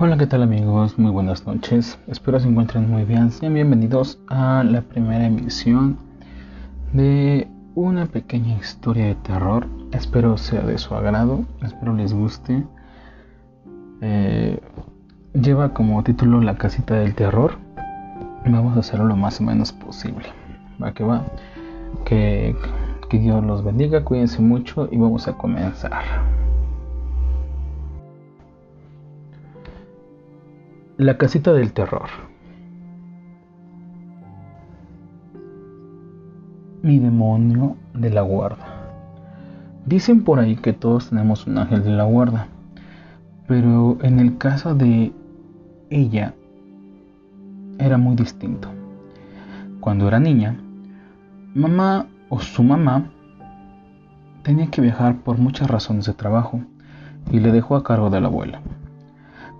Hola, ¿qué tal amigos? Muy buenas noches. Espero se encuentren muy bien. Sean bienvenidos a la primera emisión de una pequeña historia de terror. Espero sea de su agrado, espero les guste. Eh, lleva como título La casita del terror. Vamos a hacerlo lo más o menos posible. Va que va. Que, que Dios los bendiga, cuídense mucho y vamos a comenzar. La casita del terror. Mi demonio de la guarda. Dicen por ahí que todos tenemos un ángel de la guarda, pero en el caso de ella era muy distinto. Cuando era niña, mamá o su mamá tenía que viajar por muchas razones de trabajo y le dejó a cargo de la abuela.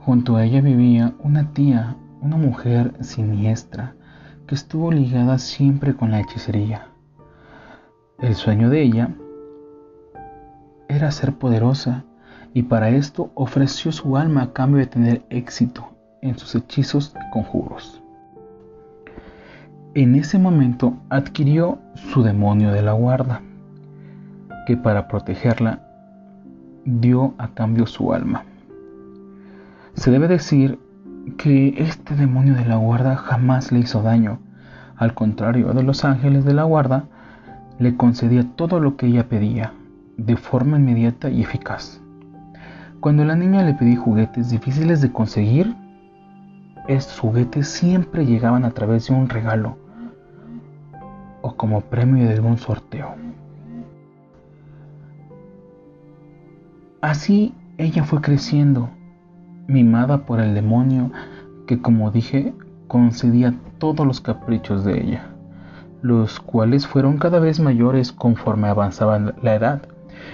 Junto a ella vivía una tía, una mujer siniestra, que estuvo ligada siempre con la hechicería. El sueño de ella era ser poderosa y para esto ofreció su alma a cambio de tener éxito en sus hechizos y conjuros. En ese momento adquirió su demonio de la guarda, que para protegerla dio a cambio su alma. Se debe decir que este demonio de la guarda jamás le hizo daño. Al contrario de los ángeles de la guarda, le concedía todo lo que ella pedía, de forma inmediata y eficaz. Cuando la niña le pedí juguetes difíciles de conseguir, estos juguetes siempre llegaban a través de un regalo o como premio de algún sorteo. Así ella fue creciendo mimada por el demonio que, como dije, concedía todos los caprichos de ella, los cuales fueron cada vez mayores conforme avanzaba la edad.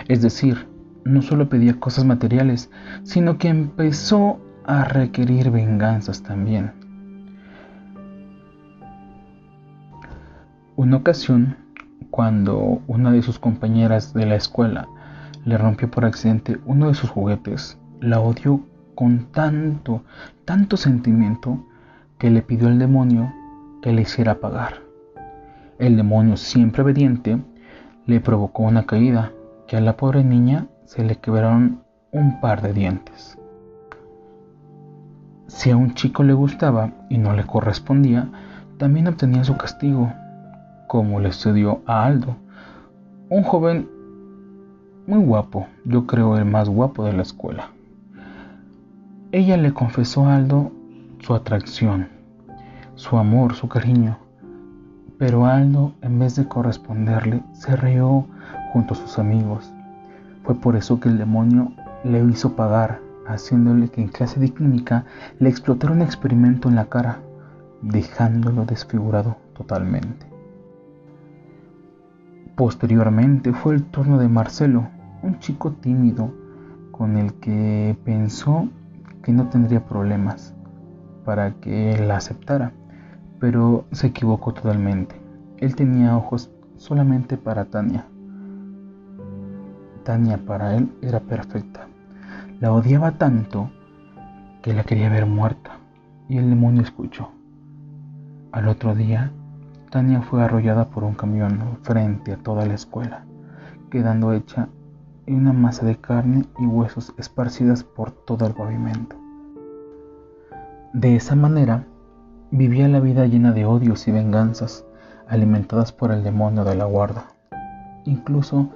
Es decir, no solo pedía cosas materiales, sino que empezó a requerir venganzas también. Una ocasión, cuando una de sus compañeras de la escuela le rompió por accidente uno de sus juguetes, la odió con tanto, tanto sentimiento que le pidió al demonio que le hiciera pagar. El demonio, siempre obediente, le provocó una caída que a la pobre niña se le quebraron un par de dientes. Si a un chico le gustaba y no le correspondía, también obtenía su castigo, como le sucedió a Aldo, un joven muy guapo, yo creo el más guapo de la escuela. Ella le confesó a Aldo su atracción, su amor, su cariño, pero Aldo, en vez de corresponderle, se rió junto a sus amigos. Fue por eso que el demonio le hizo pagar, haciéndole que en clase de química le explotara un experimento en la cara, dejándolo desfigurado totalmente. Posteriormente fue el turno de Marcelo, un chico tímido con el que pensó que no tendría problemas para que la aceptara, pero se equivocó totalmente. Él tenía ojos solamente para Tania. Tania para él era perfecta. La odiaba tanto que la quería ver muerta y el demonio escuchó. Al otro día, Tania fue arrollada por un camión frente a toda la escuela, quedando hecha y una masa de carne y huesos esparcidas por todo el pavimento. De esa manera, vivía la vida llena de odios y venganzas, alimentadas por el demonio de la guarda. Incluso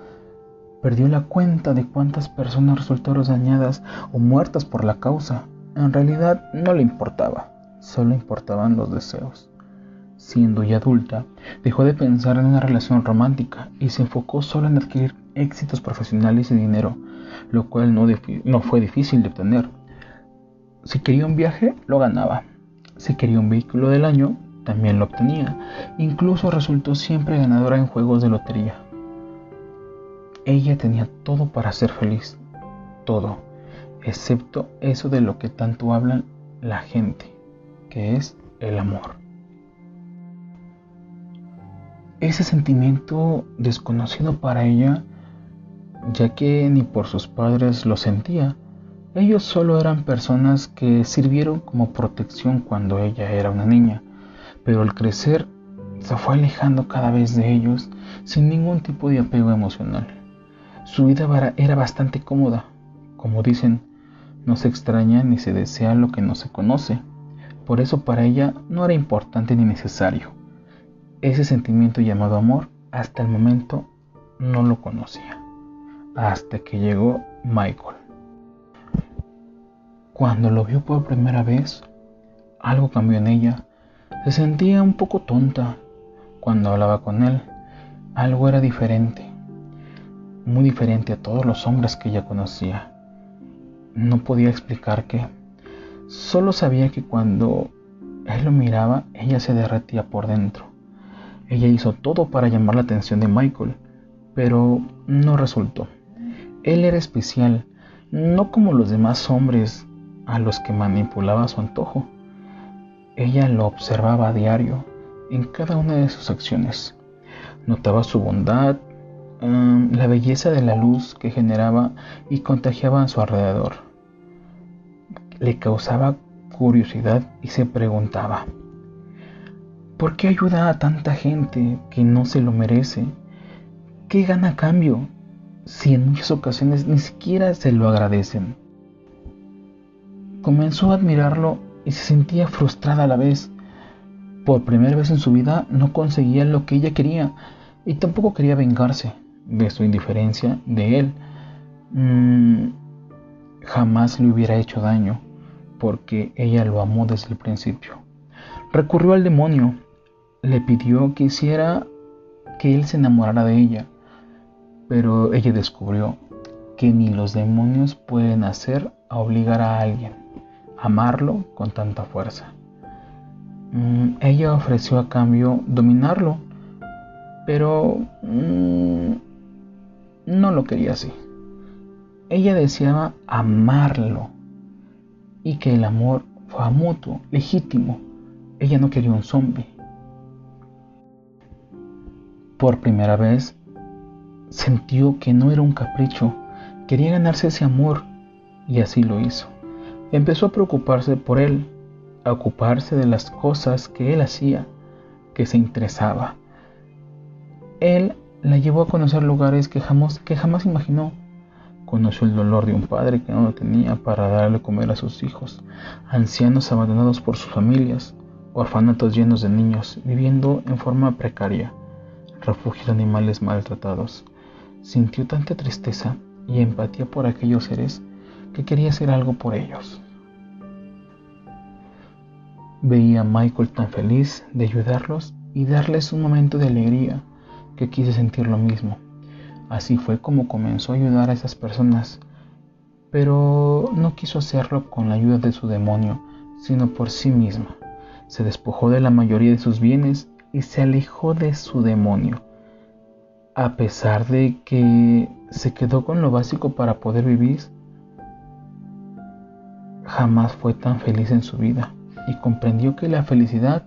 perdió la cuenta de cuántas personas resultaron dañadas o muertas por la causa. En realidad no le importaba, solo importaban los deseos. Siendo ya adulta, dejó de pensar en una relación romántica y se enfocó solo en adquirir éxitos profesionales y dinero, lo cual no, fue difícil de obtener. Si quería un viaje, lo ganaba. Si quería un vehículo del año, también lo obtenía. Incluso resultó siempre ganadora en juegos de lotería. Ella tenía todo para ser feliz. Todo. Excepto eso de lo que tanto hablan la gente, que es el amor. Ese sentimiento desconocido para ella, ya que ni por sus padres lo sentía, Ellos solo eran personas que sirvieron como protección cuando ella era una niña, pero al crecer se fue alejando cada vez de ellos sin ningún tipo de apego emocional. Su vida era bastante cómoda. Como dicen, no se extraña ni se desea lo que no se conoce. Por eso para ella no era importante ni necesario. Ese sentimiento llamado amor hasta el momento no lo conocía. Hasta que llegó Michael. Cuando lo vio por primera vez, algo cambió en ella. Se sentía un poco tonta cuando hablaba con él. Algo era diferente, muy diferente a todos los hombres que ella conocía. No podía explicar qué. Solo sabía que cuando él lo miraba, ella se derretía por dentro. Ella hizo todo para llamar la atención de Michael, pero no resultó. Él era especial, no como los demás hombres a los que manipulaba su antojo. Ella lo observaba a diario en cada una de sus acciones. Notaba su bondad, mm, la belleza de la luz que generaba y contagiaba a su alrededor. Le causaba curiosidad y se preguntaba, ¿por qué ayuda a tanta gente que no se lo merece? ¿Qué gana a cambio si en muchas ocasiones ni siquiera se lo agradecen? Comenzó a admirarlo y se sentía frustrada a la vez. Por primera vez en su vida no conseguía lo que ella quería y tampoco quería vengarse de su indiferencia de él. Mm, jamás le hubiera hecho daño porque ella lo amó desde el principio. Recurrió al demonio, le pidió que hiciera que él se enamorara de ella, pero ella descubrió que ni los demonios pueden hacer a obligar a alguien a amarlo con tanta fuerza. Mm, ella ofreció a cambio dominarlo, pero mm, no lo quería así. Ella deseaba amarlo y que el amor fue mutuo, legítimo. Ella no quería un zombie. Por primera vez sintió que no era un capricho, quería ganarse ese amor y así lo hizo. Empezó a preocuparse por él, a ocuparse de las cosas que él hacía, que se interesaba. Él la llevó a conocer lugares que jamás, que jamás imaginó. Conoció el dolor de un padre que no lo tenía para darle comer a sus hijos, ancianos abandonados por sus familias, orfanatos llenos de niños viviendo en forma precaria, refugios de animales maltratados. Sintió tanta tristeza y empatía por aquellos seres que quería hacer algo por ellos. Veía a Michael tan feliz de ayudarlos y darles un momento de alegría que quise sentir lo mismo. Así fue como comenzó a ayudar a esas personas, pero no quiso hacerlo con la ayuda de su demonio, sino por sí misma. Se despojó de la mayoría de sus bienes y se alejó de su demonio. A pesar de que se quedó con lo básico para poder vivir, jamás fue tan feliz en su vida y comprendió que la felicidad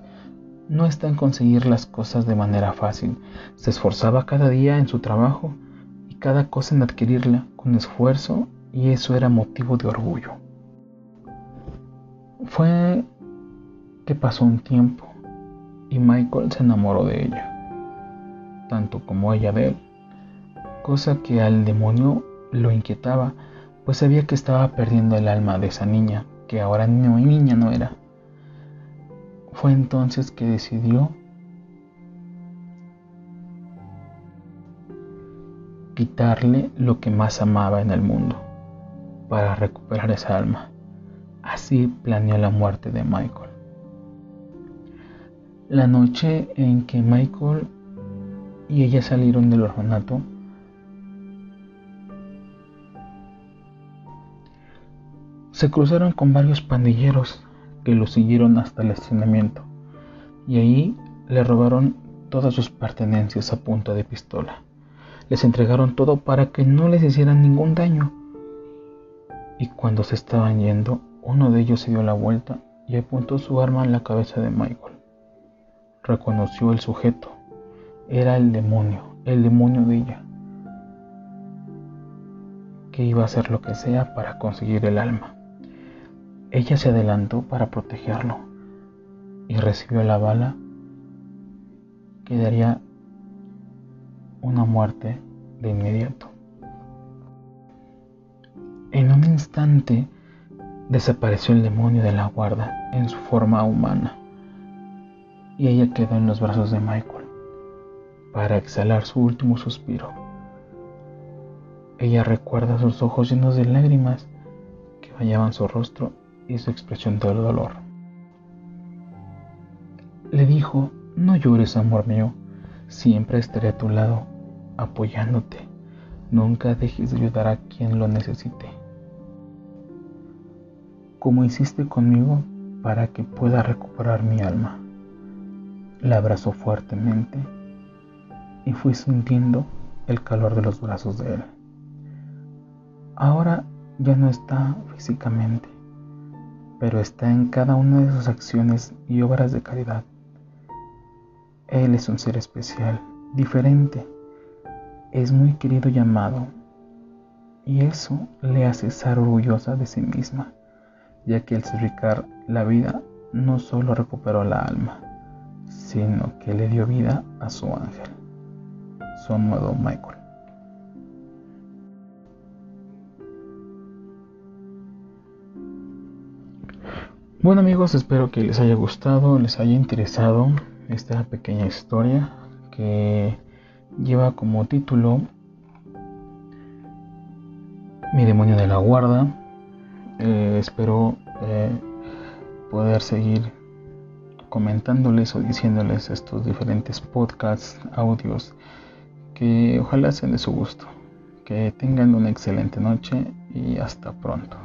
no está en conseguir las cosas de manera fácil. Se esforzaba cada día en su trabajo y cada cosa en adquirirla con esfuerzo y eso era motivo de orgullo. Fue que pasó un tiempo y Michael se enamoró de ella, tanto como ella de él, cosa que al demonio lo inquietaba, pues sabía que estaba perdiendo el alma de esa niña, que ahora no, niña no era. Fue entonces que decidió quitarle lo que más amaba en el mundo para recuperar esa alma. Así planeó la muerte de Michael. La noche en que Michael y ella salieron del orfanato, se cruzaron con varios pandilleros que lo siguieron hasta el estacionamiento y ahí le robaron todas sus pertenencias a punta de pistola. Les entregaron todo para que no les hicieran ningún daño. Y cuando se estaban yendo, uno de ellos se dio la vuelta y apuntó su arma en la cabeza de Michael. Reconoció el sujeto. Era el demonio, el demonio de ella. que iba a hacer lo que sea para conseguir el alma. Ella se adelantó para protegerlo y recibió la bala que daría una muerte de inmediato. En un instante desapareció el demonio de la guarda en su forma humana y ella quedó en los brazos de Michael para exhalar su último suspiro. Ella recuerda sus ojos llenos de lágrimas que bañaban su rostro y su expresión de dolor. Le dijo, no llores, amor mío, siempre estaré a tu lado, apoyándote. Nunca dejes de ayudar a quien lo necesite. Como hiciste conmigo para que pueda recuperar mi alma. La abrazó fuertemente y fui sintiendo el calor de los brazos de él. Ahora ya no está físicamente, pero está en cada una de sus acciones y obras de caridad. Él es un ser especial, diferente, es muy querido y amado, y eso le hace estar orgullosa de sí misma, ya que el sacrificar la vida no solo recuperó la alma, sino que le dio vida a su ángel, su amado Michael. Bueno amigos, espero que les haya gustado, les haya interesado esta pequeña historia que lleva como título Mi demonio de la guarda. Eh, espero eh, poder seguir comentándoles o diciéndoles estos diferentes podcasts, audios, que ojalá sean de su gusto. Que tengan una excelente noche y hasta pronto.